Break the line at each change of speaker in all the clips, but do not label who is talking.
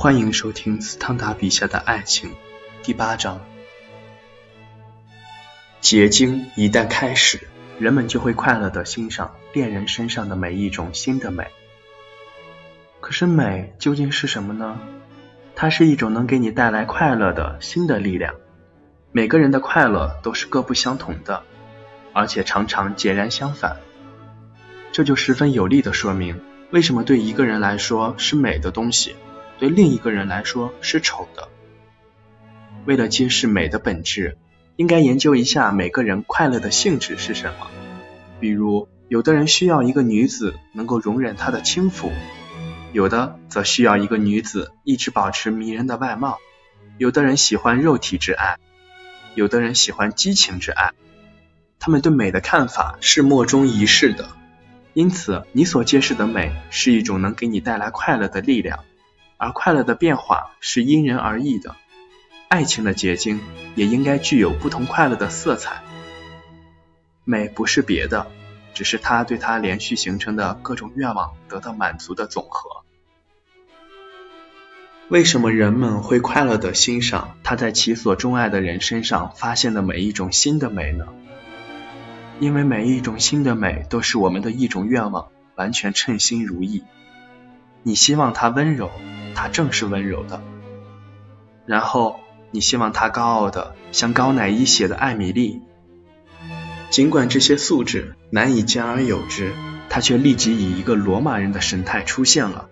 欢迎收听斯汤达笔下的爱情第八章。结晶一旦开始，人们就会快乐的欣赏恋人身上的每一种新的美。可是美究竟是什么呢？它是一种能给你带来快乐的新的力量。每个人的快乐都是各不相同的，而且常常截然相反。这就十分有力的说明，为什么对一个人来说是美的东西。对另一个人来说是丑的。为了揭示美的本质，应该研究一下每个人快乐的性质是什么。比如，有的人需要一个女子能够容忍他的轻浮，有的则需要一个女子一直保持迷人的外貌。有的人喜欢肉体之爱，有的人喜欢激情之爱。他们对美的看法是莫衷一是的。因此，你所揭示的美是一种能给你带来快乐的力量。而快乐的变化是因人而异的，爱情的结晶也应该具有不同快乐的色彩。美不是别的，只是他对他连续形成的各种愿望得到满足的总和。为什么人们会快乐地欣赏他在其所钟爱的人身上发现的每一种新的美呢？因为每一种新的美都是我们的一种愿望，完全称心如意。你希望他温柔。他正是温柔的，然后你希望他高傲的像高乃伊写的艾米丽，尽管这些素质难以兼而有之，他却立即以一个罗马人的神态出现了，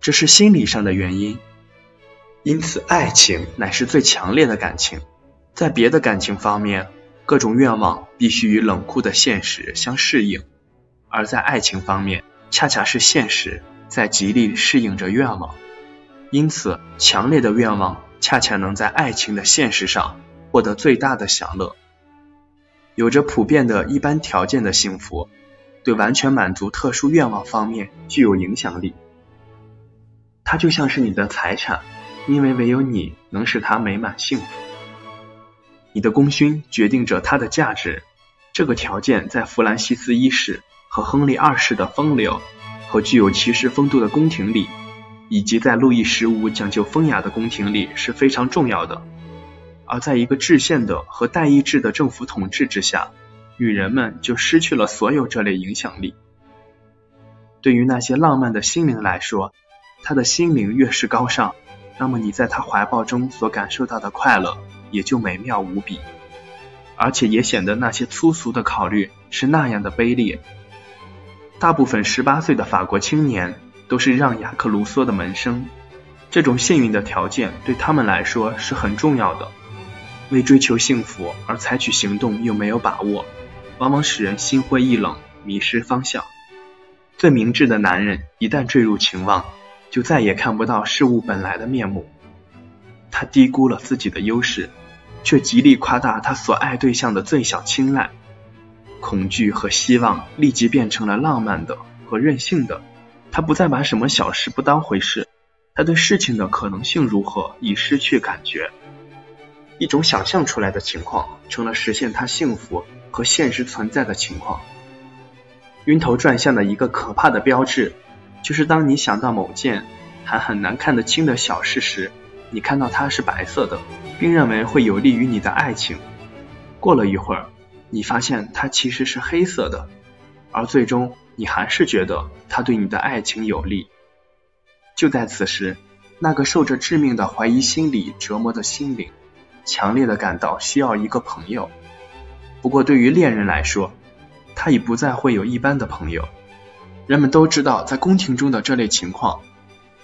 这是心理上的原因。因此，爱情乃是最强烈的感情，在别的感情方面，各种愿望必须与冷酷的现实相适应，而在爱情方面，恰恰是现实在极力适应着愿望。因此，强烈的愿望恰恰能在爱情的现实上获得最大的享乐。有着普遍的一般条件的幸福，对完全满足特殊愿望方面具有影响力。它就像是你的财产，因为唯有你能使它美满幸福。你的功勋决定着它的价值。这个条件在弗兰西斯一世和亨利二世的风流和具有骑士风度的宫廷里。以及在路易十五讲究风雅的宫廷里是非常重要的，而在一个制宪的和代议制的政府统治之下，女人们就失去了所有这类影响力。对于那些浪漫的心灵来说，她的心灵越是高尚，那么你在她怀抱中所感受到的快乐也就美妙无比，而且也显得那些粗俗的考虑是那样的卑劣。大部分十八岁的法国青年。都是让雅克卢梭的门生，这种幸运的条件对他们来说是很重要的。为追求幸福而采取行动又没有把握，往往使人心灰意冷，迷失方向。最明智的男人一旦坠入情网，就再也看不到事物本来的面目。他低估了自己的优势，却极力夸大他所爱对象的最小青睐。恐惧和希望立即变成了浪漫的和任性的。他不再把什么小事不当回事，他对事情的可能性如何已失去感觉。一种想象出来的情况成了实现他幸福和现实存在的情况。晕头转向的一个可怕的标志，就是当你想到某件还很难看得清的小事时，你看到它是白色的，并认为会有利于你的爱情。过了一会儿，你发现它其实是黑色的，而最终。你还是觉得他对你的爱情有利。就在此时，那个受着致命的怀疑心理折磨的心灵，强烈的感到需要一个朋友。不过，对于恋人来说，他已不再会有一般的朋友。人们都知道，在宫廷中的这类情况，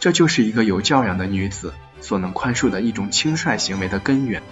这就是一个有教养的女子所能宽恕的一种轻率行为的根源。